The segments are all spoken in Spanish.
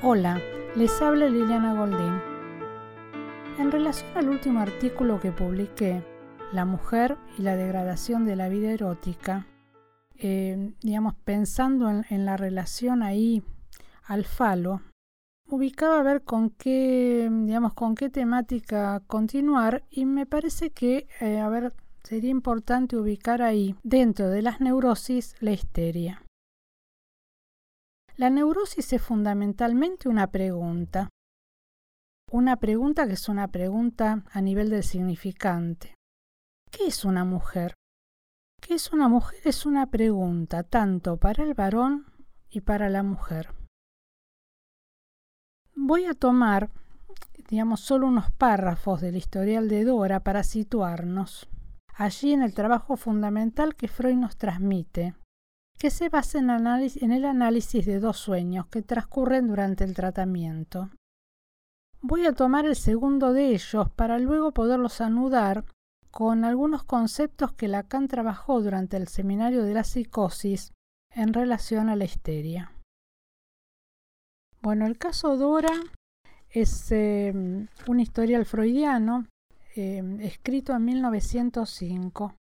Hola, les habla Liliana Goldín. En relación al último artículo que publiqué, La mujer y la degradación de la vida erótica, eh, digamos, pensando en, la relación ahí al falo, ubicaba a ver con qué, digamos, con qué temática continuar y me parece que, eh, a ver, sería importante ubicar ahí, dentro de las neurosis, la histeria. La neurosis es fundamentalmente una pregunta. Una pregunta que es una pregunta a nivel del significante. ¿Qué es una mujer? ¿Qué es una mujer? Es una pregunta tanto para el varón y para la mujer. Voy a tomar, digamos, solo unos párrafos del historial de Dora para situarnos allí en el trabajo fundamental que Freud nos transmite que se basa en, el análisis de dos sueños que transcurren durante el tratamiento. Voy a tomar el segundo de ellos para luego poderlos anudar con algunos conceptos que Lacan trabajó durante el seminario de la psicosis en relación a la histeria. Bueno, el caso Dora es em, un historial freudiano em, escrito en 1905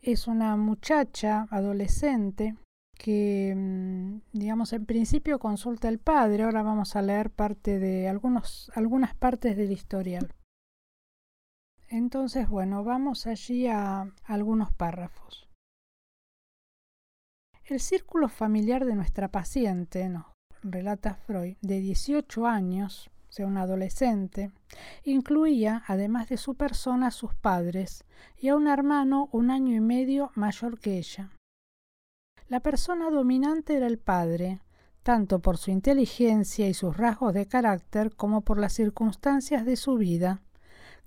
es una muchacha adolescente que, mm, digamos, en principio consulta al padre. Ahora vamos a leer parte de algunos, algunas partes del historial. Entonces, bueno, vamos allí a algunos párrafos. El círculo familiar de nuestra paciente, nos relata Freud, de 18 años, sea un adolescente, incluía, además de su persona, a sus padres y a un hermano un año y medio mayor que ella. La persona dominante era el padre, tanto por su inteligencia y sus rasgos de carácter como por las circunstancias de su vida,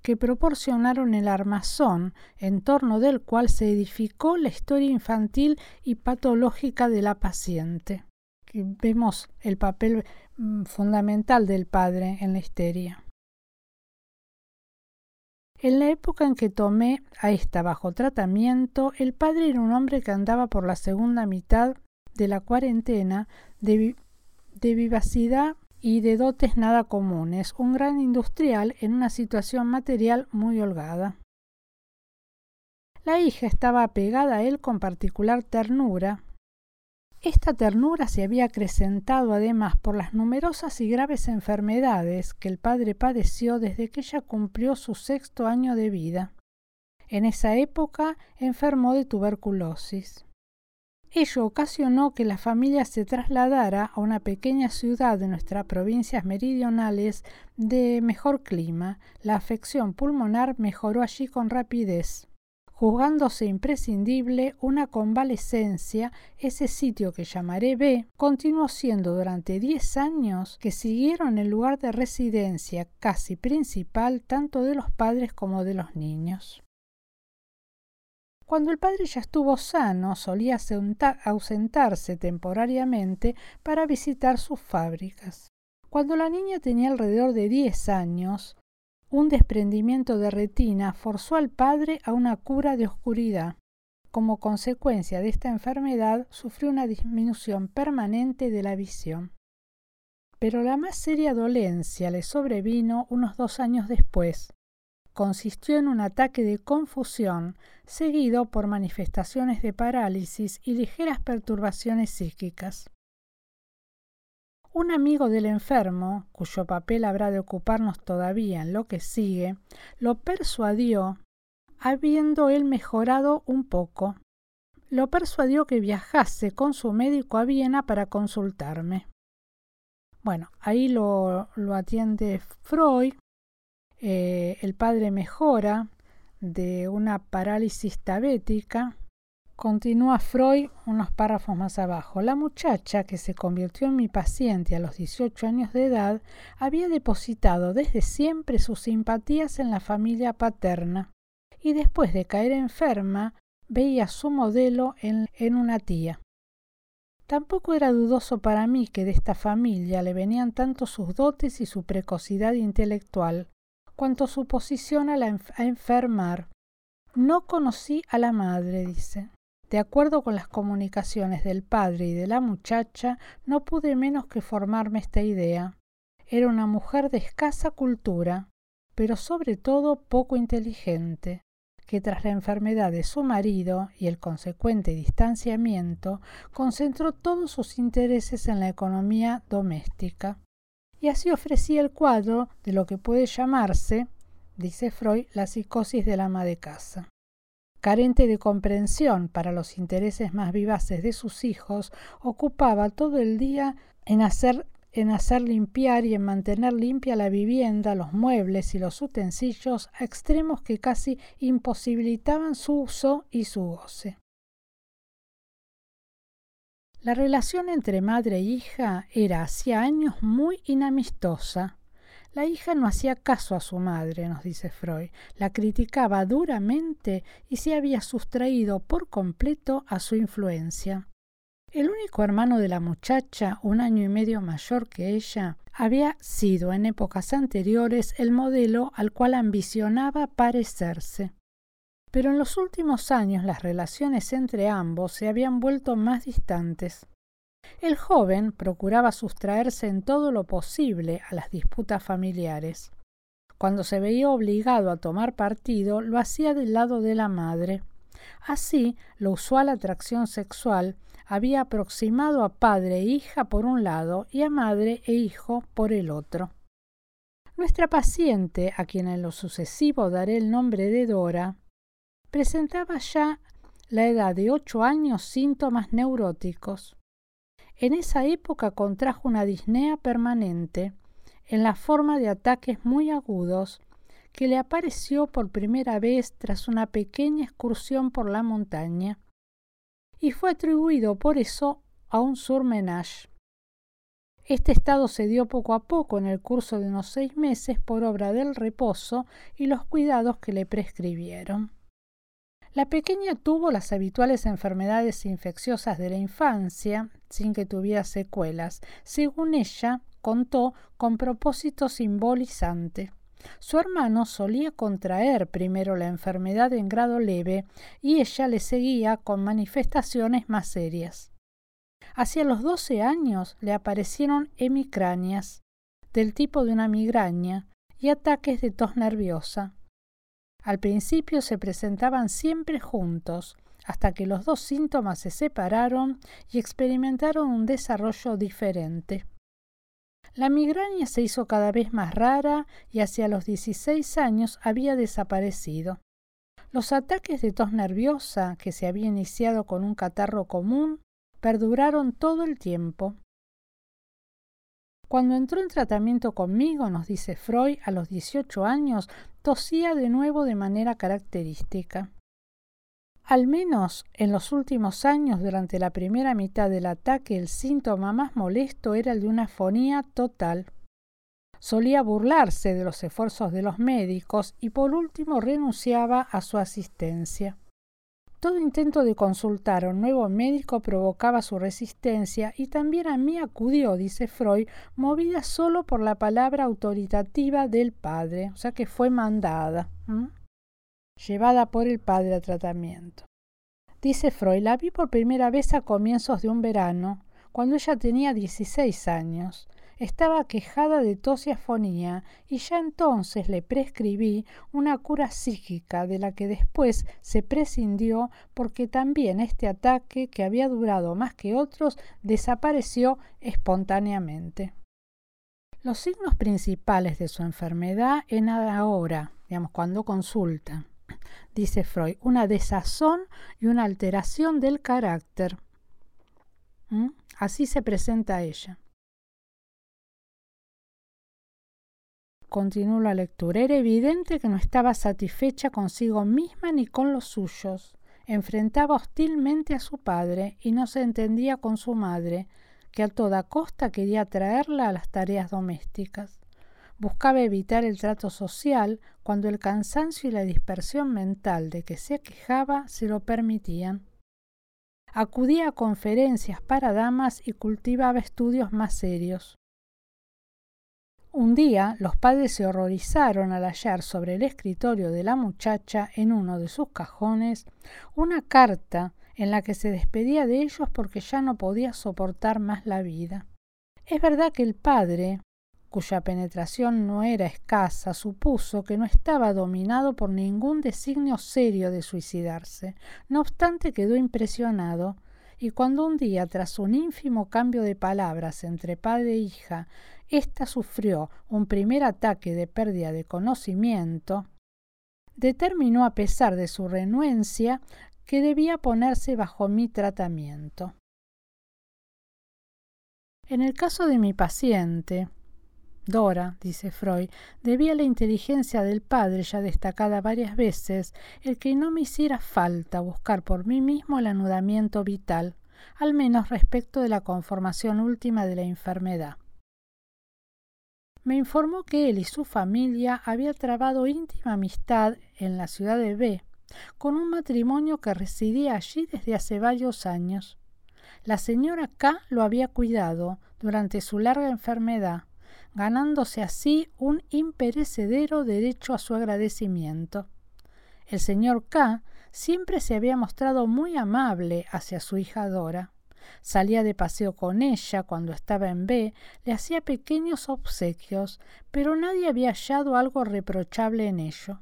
que proporcionaron el armazón en torno del cual se edificó la historia infantil y patológica de la paciente. Vemos el papel Mm, fundamental del padre en la histeria. En la época en que tomé a esta bajo tratamiento, el padre era un hombre que andaba por la segunda mitad de la cuarentena de, de vivacidad y de dotes nada comunes, un gran industrial en una situación material muy holgada. La hija estaba apegada a él con particular ternura, esta ternura se había acrecentado además por las numerosas y graves enfermedades que el padre padeció desde que ella cumplió su sexto año de vida. En esa época enfermó de tuberculosis. Ello ocasionó que la familia se trasladara a una pequeña ciudad de nuestras provincias meridionales de mejor clima. La afección pulmonar mejoró allí con rapidez juzgándose imprescindible una convalescencia, ese sitio que llamaré B continuó siendo durante diez años que siguieron el lugar de residencia casi principal tanto de los padres como de los niños. Cuando el padre ya estuvo sano, solía ausentarse temporariamente para visitar sus fábricas. Cuando la niña tenía alrededor de diez años, un desprendimiento de retina forzó al padre a una cura de oscuridad. Como consecuencia de esta enfermedad sufrió una disminución permanente de la visión. Pero la más seria dolencia le sobrevino unos dos años después. Consistió en un ataque de confusión seguido por manifestaciones de parálisis y ligeras perturbaciones psíquicas. Un amigo del enfermo, cuyo papel habrá de ocuparnos todavía en lo que sigue, lo persuadió, habiendo él mejorado un poco, lo persuadió que viajase con su médico a Viena para consultarme. Bueno, ahí lo, atiende Freud, eh, el padre mejora de una parálisis tabética, Continúa Freud unos párrafos más abajo. La muchacha que se convirtió en mi paciente a los 18 años de edad había depositado desde siempre sus simpatías en la familia paterna y después de caer enferma veía su modelo en, en una tía. Tampoco era dudoso para mí que de esta familia le venían tanto sus dotes y su precocidad intelectual, cuanto su posición a, la a enfermar. No conocí a la madre, dice. De acuerdo con las comunicaciones del padre y de la muchacha, no pude menos que formarme esta idea. Era una mujer de escasa cultura, pero sobre todo poco inteligente, que tras la enfermedad de su marido y el consecuente distanciamiento, concentró todos sus intereses en la economía doméstica. Y así ofrecía el cuadro de lo que puede llamarse, dice Freud, la psicosis del ama de casa. Carente de comprensión para los intereses más vivaces de sus hijos, ocupaba todo el día en hacer en hacer limpiar y en mantener limpia la vivienda, los muebles y los utensilios a extremos que casi imposibilitaban su uso y su goce. La relación entre madre e hija era hacía años muy inamistosa. La hija no hacía caso a su madre, nos dice Freud, la criticaba duramente y se había sustraído por completo a su influencia. El único hermano de la muchacha, un año y medio mayor que ella, había sido en épocas anteriores el modelo al cual ambicionaba parecerse. Pero en los últimos años las relaciones entre ambos se habían vuelto más distantes. El joven procuraba sustraerse en todo lo posible a las disputas familiares. Cuando se veía obligado a tomar partido, lo hacía del lado de la madre. Así, la usual atracción sexual había aproximado a padre e hija por un lado y a madre e hijo por el otro. Nuestra paciente, a quien en lo sucesivo daré el nombre de Dora, presentaba ya la edad de ocho años síntomas neuróticos. En esa época contrajo una disnea permanente, en la forma de ataques muy agudos, que le apareció por primera vez tras una pequeña excursión por la montaña y fue atribuido por eso a un surmenage. Este estado se dio poco a poco en el curso de unos seis meses por obra del reposo y los cuidados que le prescribieron. La pequeña tuvo las habituales enfermedades infecciosas de la infancia, sin que tuviera secuelas, según ella contó con propósito simbolizante. Su hermano solía contraer primero la enfermedad en grado leve y ella le seguía con manifestaciones más serias. Hacia los doce años le aparecieron hemicráneas, del tipo de una migraña, y ataques de tos nerviosa. Al principio se presentaban siempre juntos, hasta que los dos síntomas se separaron y experimentaron un desarrollo diferente. La migraña se hizo cada vez más rara y hacia los 16 años había desaparecido. Los ataques de tos nerviosa, que se había iniciado con un catarro común, perduraron todo el tiempo. Cuando entró en tratamiento conmigo, nos dice Freud, a los 18 años, tosía de nuevo de manera característica. Al menos en los últimos años, durante la primera mitad del ataque, el síntoma más molesto era el de una fonía total. Solía burlarse de los esfuerzos de los médicos y por último renunciaba a su asistencia. Todo intento de consultar a un nuevo médico provocaba su resistencia y también a mí acudió, dice Freud, movida solo por la palabra autoritativa del padre, o sea que fue mandada llevada por el padre a tratamiento. Dice Freud, la vi por primera vez a comienzos de un verano, cuando ella tenía 16 años. Estaba quejada de tos y y ya entonces le prescribí una cura psíquica de la que después se prescindió porque también este ataque, que había durado más que otros, desapareció espontáneamente. Los signos principales de su enfermedad en ahora, digamos, cuando consulta dice Freud, una desazón y una alteración del carácter. ¿Mm? Así se presenta ella. Continuó la lectura. Era evidente que no estaba satisfecha consigo misma ni con los suyos. Enfrentaba hostilmente a su padre y no se entendía con su madre, que a toda costa quería traerla a las tareas domésticas. Buscaba evitar el trato social cuando el cansancio y la dispersión mental de que se quejaba se lo permitían. Acudía a conferencias para damas y cultivaba estudios más serios. Un día los padres se horrorizaron al hallar sobre el escritorio de la muchacha en uno de sus cajones una carta en la que se despedía de ellos porque ya no podía soportar más la vida. Es verdad que el padre, cuya penetración no era escasa, supuso que no estaba dominado por ningún designio serio de suicidarse. No obstante, quedó impresionado, y cuando un día, tras un ínfimo cambio de palabras entre padre e hija, ésta sufrió un primer ataque de pérdida de conocimiento, determinó, a pesar de su renuencia, que debía ponerse bajo mi tratamiento. En el caso de mi paciente, Dora, dice Freud, debía la inteligencia del padre ya destacada varias veces el que no me hiciera falta buscar por mí mismo el anudamiento vital, al menos respecto de la conformación última de la enfermedad. Me informó que él y su familia había trabado íntima amistad en la ciudad de B, con un matrimonio que residía allí desde hace varios años. La señora K lo había cuidado durante su larga enfermedad, ganándose así un imperecedero derecho a su agradecimiento. El señor K siempre se había mostrado muy amable hacia su hija Dora. Salía de paseo con ella cuando estaba en B, le hacía pequeños obsequios, pero nadie había hallado algo reprochable en ello.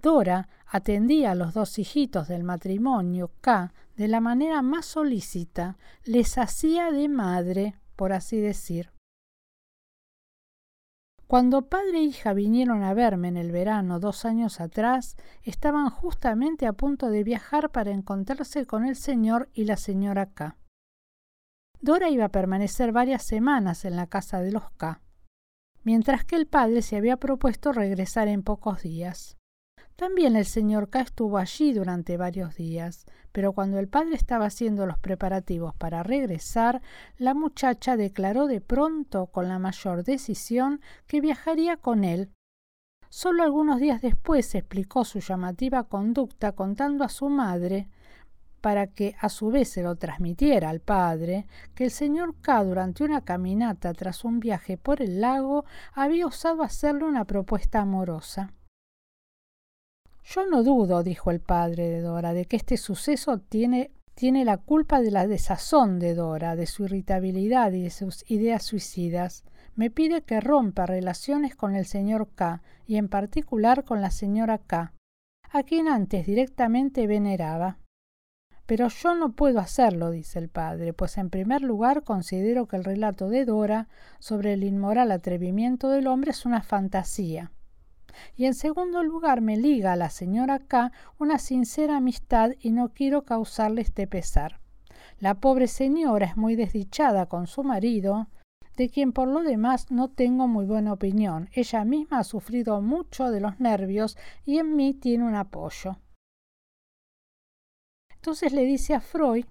Dora atendía a los dos hijitos del matrimonio K de la manera más solícita, les hacía de madre, por así decir. Cuando padre e hija vinieron a verme en el verano dos años atrás, estaban justamente a punto de viajar para encontrarse con el señor y la señora K. Dora iba a permanecer varias semanas en la casa de los K, mientras que el padre se había propuesto regresar en pocos días. También el señor K estuvo allí durante varios días, pero cuando el padre estaba haciendo los preparativos para regresar, la muchacha declaró de pronto con la mayor decisión que viajaría con él. Solo algunos días después explicó su llamativa conducta contando a su madre, para que a su vez se lo transmitiera al padre, que el señor K durante una caminata tras un viaje por el lago había osado hacerle una propuesta amorosa. Yo no dudo, dijo el padre de Dora, de que este suceso tiene, tiene la culpa de la desazón de Dora, de su irritabilidad y de sus ideas suicidas. Me pide que rompa relaciones con el señor K y en particular con la señora K, a quien antes directamente veneraba. Pero yo no puedo hacerlo, dice el padre, pues en primer lugar considero que el relato de Dora sobre el inmoral atrevimiento del hombre es una fantasía y en segundo lugar me liga a la señora K una sincera amistad y no quiero causarle este pesar. La pobre señora es muy desdichada con su marido, de quien por lo demás no tengo muy buena opinión. Ella misma ha sufrido mucho de los nervios y en mí tiene un apoyo. Entonces le dice a Freud,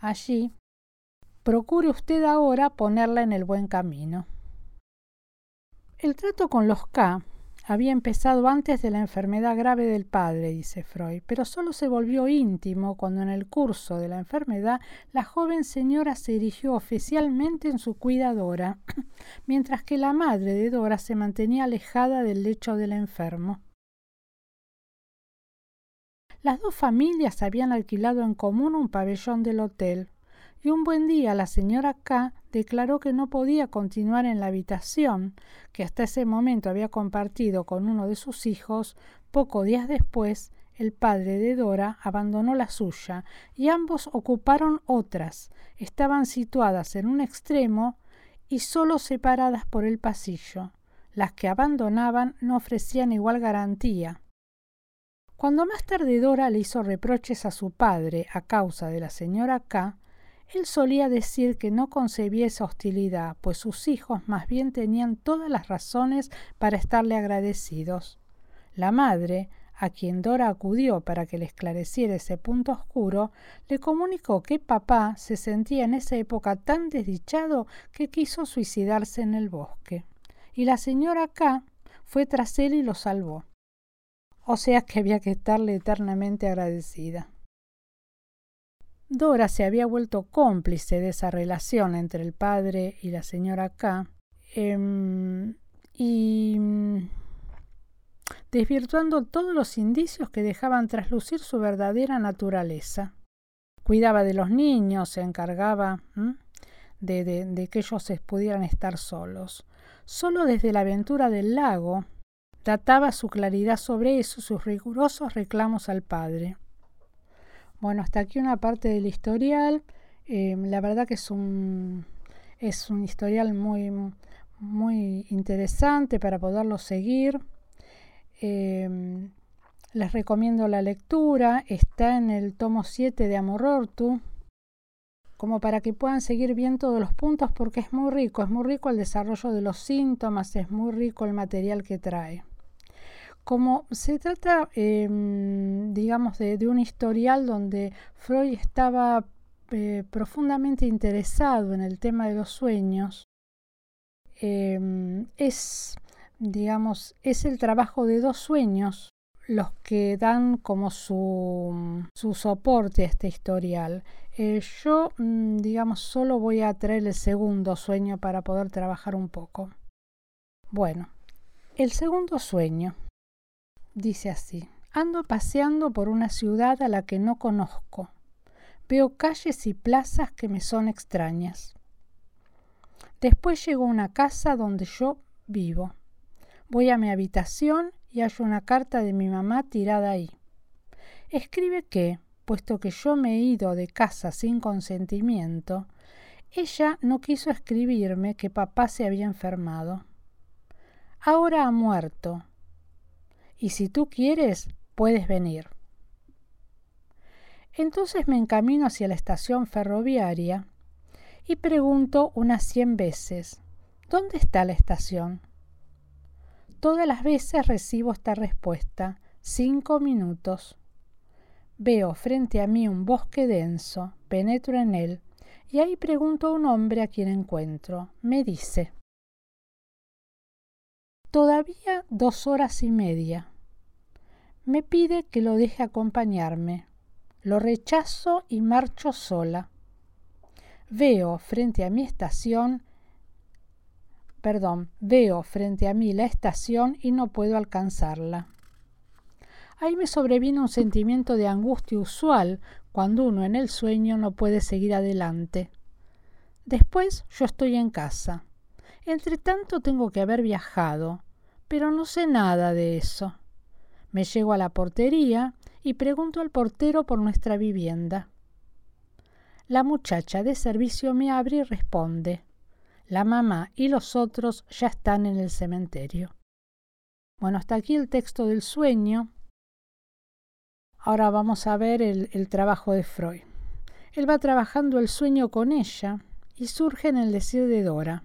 allí, procure usted ahora ponerla en el buen camino. El trato con los K había empezado antes de la enfermedad grave del padre, dice Freud, pero solo se volvió íntimo cuando en el curso de la enfermedad la joven señora se erigió oficialmente en su cuidadora, mientras que la madre de Dora se mantenía alejada del lecho del enfermo. Las dos familias habían alquilado en común un pabellón del hotel, y un buen día la señora K declaró que no podía continuar en la habitación que hasta ese momento había compartido con uno de sus hijos. Pocos días después, el padre de Dora abandonó la suya y ambos ocuparon otras. Estaban situadas en un extremo y solo separadas por el pasillo. Las que abandonaban no ofrecían igual garantía. Cuando más tarde Dora le hizo reproches a su padre a causa de la señora K, él solía decir que no concebía esa hostilidad, pues sus hijos más bien tenían todas las razones para estarle agradecidos. La madre, a quien Dora acudió para que le esclareciera ese punto oscuro, le comunicó que papá se sentía en esa época tan desdichado que quiso suicidarse en el bosque. Y la señora K fue tras él y lo salvó. O sea que había que estarle eternamente agradecida. Dora se había vuelto cómplice de esa relación entre el padre y la señora K. Em, y mm, desvirtuando todos los indicios que dejaban traslucir su verdadera naturaleza. Cuidaba de los niños, se encargaba de, que ellos pudieran estar solos. Solo desde la aventura del lago databa su claridad sobre eso, sus rigurosos reclamos al padre. Bueno, hasta aquí una parte del historial. Eh, la verdad que es un, es un historial muy, muy interesante para poderlo seguir. Eh, les recomiendo la lectura. Está en el tomo 7 de Amorortu como para que puedan seguir bien todos los puntos porque es muy rico, es muy rico el desarrollo de los síntomas, es muy rico el material que trae. Como se trata, em, digamos, de, un historial donde Freud estaba eh, profundamente interesado en el tema de los sueños, em, es, digamos, es el trabajo de dos sueños los que dan como su, su soporte a este historial. Eh, yo, mm, digamos, solo voy a traer el segundo sueño para poder trabajar un poco. Bueno, el segundo sueño dice así. Ando paseando por una ciudad a la que no conozco. Veo calles y plazas que me son extrañas. Después llego a una casa donde yo vivo. Voy a mi habitación y hallo una carta de mi mamá tirada ahí. Escribe que, puesto que yo me he ido de casa sin consentimiento, ella no quiso escribirme que papá se había enfermado. Ahora ha muerto. Y si tú quieres, puedes venir. Entonces me encamino hacia la estación ferroviaria y pregunto unas cien veces, ¿dónde está la estación? Todas las veces recibo esta respuesta, cinco minutos. Veo frente a mí un bosque denso, penetro en él, y ahí pregunto a un hombre a quien encuentro. Me dice, Todavía dos horas y media. Me pide que lo deje acompañarme. Lo rechazo y marcho sola. Veo frente a mi estación Perdón, veo frente a mí la estación y no puedo alcanzarla. Ahí me sobreviene un sentimiento de angustia usual cuando uno en el sueño no puede seguir adelante. Después yo estoy en casa. Entre tanto tengo que haber viajado, pero no sé nada de eso. Me llego a la portería y pregunto al portero por nuestra vivienda. La muchacha de servicio me abre y responde la mamá y los otros ya están en el cementerio. Bueno, hasta aquí el texto del sueño. Ahora vamos a ver el, trabajo de Freud. Él va trabajando el sueño con ella y surge en el decir de Dora.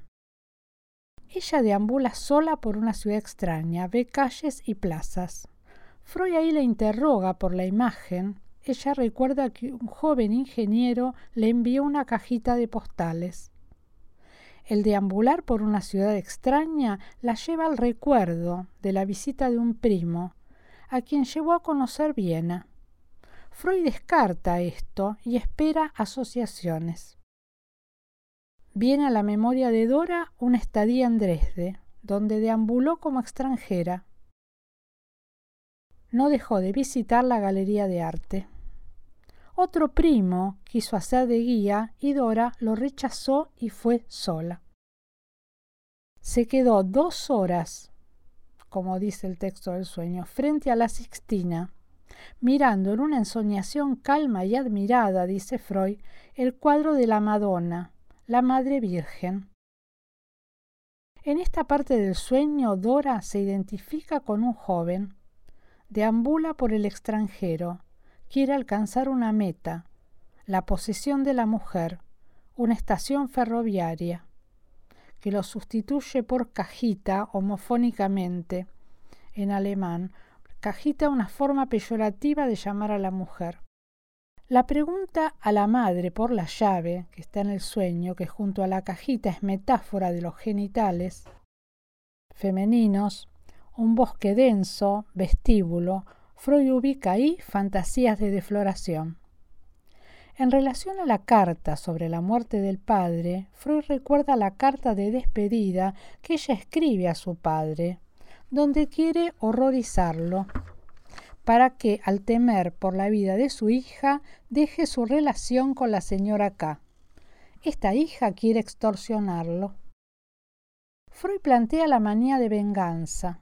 Ella deambula sola por una ciudad extraña, ve calles y plazas. Freud ahí la interroga por la imagen. Ella recuerda que un joven ingeniero le envió una cajita de postales. El deambular por una ciudad extraña la lleva al recuerdo de la visita de un primo, a quien llevó a conocer Viena. Freud descarta esto y espera asociaciones. Viene a la memoria de Dora una estadía en Dresde, donde deambuló como extranjera. No dejó de visitar la galería de arte. Otro primo quiso hacer de guía y Dora lo rechazó y fue sola. Se quedó dos horas, como dice el texto del sueño, frente a la Sixtina, mirando en una ensoñación calma y admirada, dice Freud, el cuadro de la Madonna, la Madre Virgen. En esta parte del sueño, Dora se identifica con un joven, deambula por el extranjero, quiere alcanzar una meta, la posesión de la mujer, una estación ferroviaria, que lo sustituye por cajita homofónicamente en alemán. Cajita una forma peyorativa de llamar a la mujer. La pregunta a la madre por la llave, que está en el sueño, que junto a la cajita es metáfora de los genitales femeninos, un bosque denso, vestíbulo, Freud ubica ahí fantasías de defloración. En relación a la carta sobre la muerte del padre, Freud recuerda la carta de despedida que ella escribe a su padre, donde quiere horrorizarlo, para que, al temer por la vida de su hija, deje su relación con la señora K. Esta hija quiere extorsionarlo. Freud plantea la manía de venganza.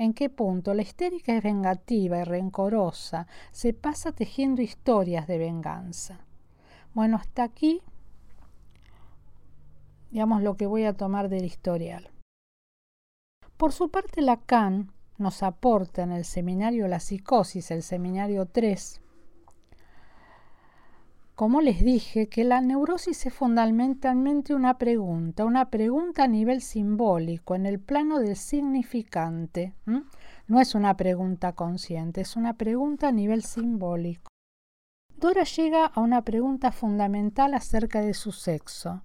¿En qué punto la histérica es vengativa y rencorosa? Se pasa tejiendo historias de venganza. Bueno, hasta aquí, digamos, lo que voy a tomar del historial. Por su parte, Lacan nos aporta en el seminario La Psicosis, el seminario 3, como les dije, que la neurosis es fundamentalmente una pregunta, una pregunta a nivel simbólico, en el plano del significante. No es una pregunta consciente, es una pregunta a nivel simbólico. Dora llega a una pregunta fundamental acerca de su sexo.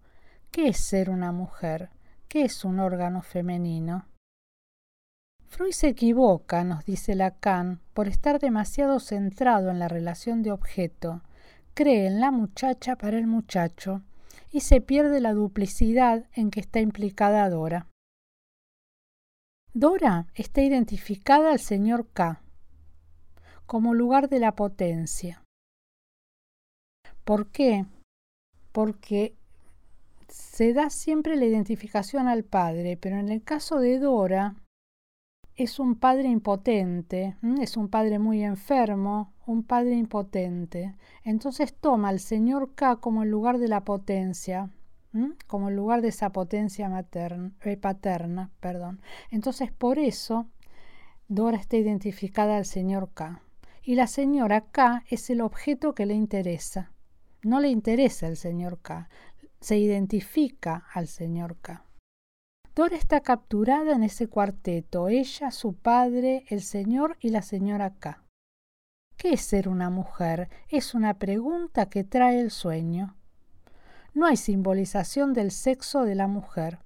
¿Qué es ser una mujer? ¿Qué es un órgano femenino? Freud se equivoca, nos dice Lacan, por estar demasiado centrado en la relación de objeto cree en la muchacha para el muchacho y se pierde la duplicidad en que está implicada Dora. Dora está identificada al señor K como lugar de la potencia. ¿Por qué? Porque se da siempre la identificación al padre, pero en el caso de Dora es un padre impotente, es un padre muy enfermo, un padre impotente. Entonces toma al señor K como el lugar de la potencia, como el lugar de esa potencia materna, eh, paterna. Perdón. Entonces por eso Dora está identificada al señor K. Y la señora K es el objeto que le interesa. No le interesa el señor K, se identifica al señor K. Dora está capturada en ese cuarteto, ella, su padre, el señor y la señora K. ¿Qué es ser una mujer? Es una pregunta que trae el sueño. No hay simbolización del sexo de la mujer.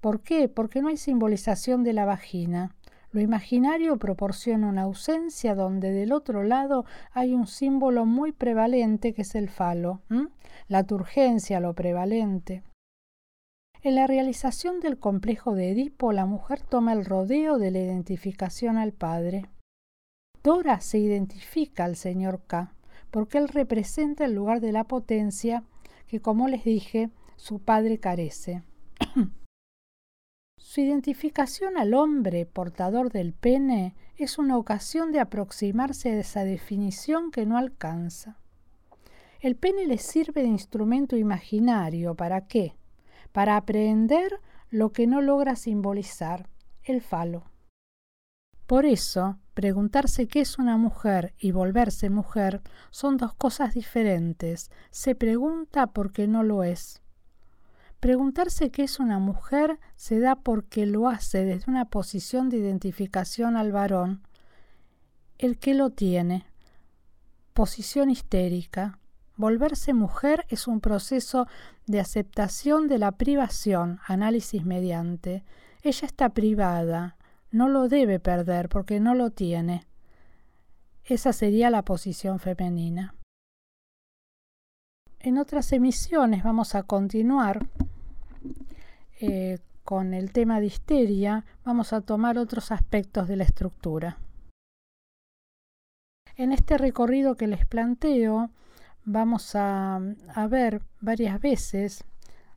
¿Por qué? Porque no hay simbolización de la vagina. Lo imaginario proporciona una ausencia donde del otro lado hay un símbolo muy prevalente que es el falo, la turgencia, lo prevalente. En la realización del complejo de Edipo, la mujer toma el rodeo de la identificación al padre. Dora se identifica al señor K, porque él representa el lugar de la potencia que, como les dije, su padre carece. su identificación al hombre portador del pene es una ocasión de aproximarse a esa definición que no alcanza. El pene le sirve de instrumento imaginario. ¿Para qué? para aprender lo que no logra simbolizar, el falo. Por eso, preguntarse qué es una mujer y volverse mujer son dos cosas diferentes. Se pregunta porque no lo es. Preguntarse qué es una mujer se da porque lo hace desde una posición de identificación al varón, el que lo tiene. Posición histérica. Volverse mujer es un proceso de aceptación de la privación, análisis mediante. Ella está privada, no lo debe perder porque no lo tiene. Esa sería la posición femenina. En otras emisiones vamos a continuar eh, con el tema de histeria, vamos a tomar otros aspectos de la estructura. En este recorrido que les planteo, vamos a, ver varias veces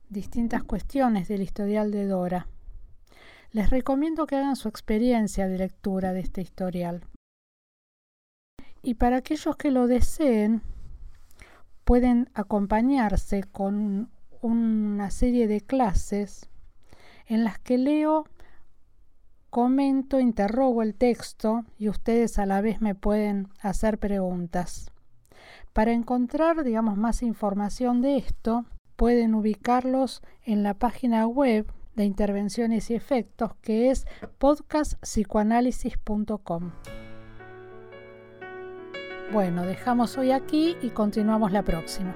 distintas cuestiones del historial de Dora. Les recomiendo que hagan su experiencia de lectura de este historial. Y para aquellos que lo deseen, pueden acompañarse con una serie de clases en las que leo, comento, interrogo el texto y ustedes a la vez me pueden hacer preguntas. Para encontrar, digamos, más información de esto, pueden ubicarlos en la página web de intervenciones y efectos que es podcastpsicoanálisis.com. Bueno, dejamos hoy aquí y continuamos la próxima.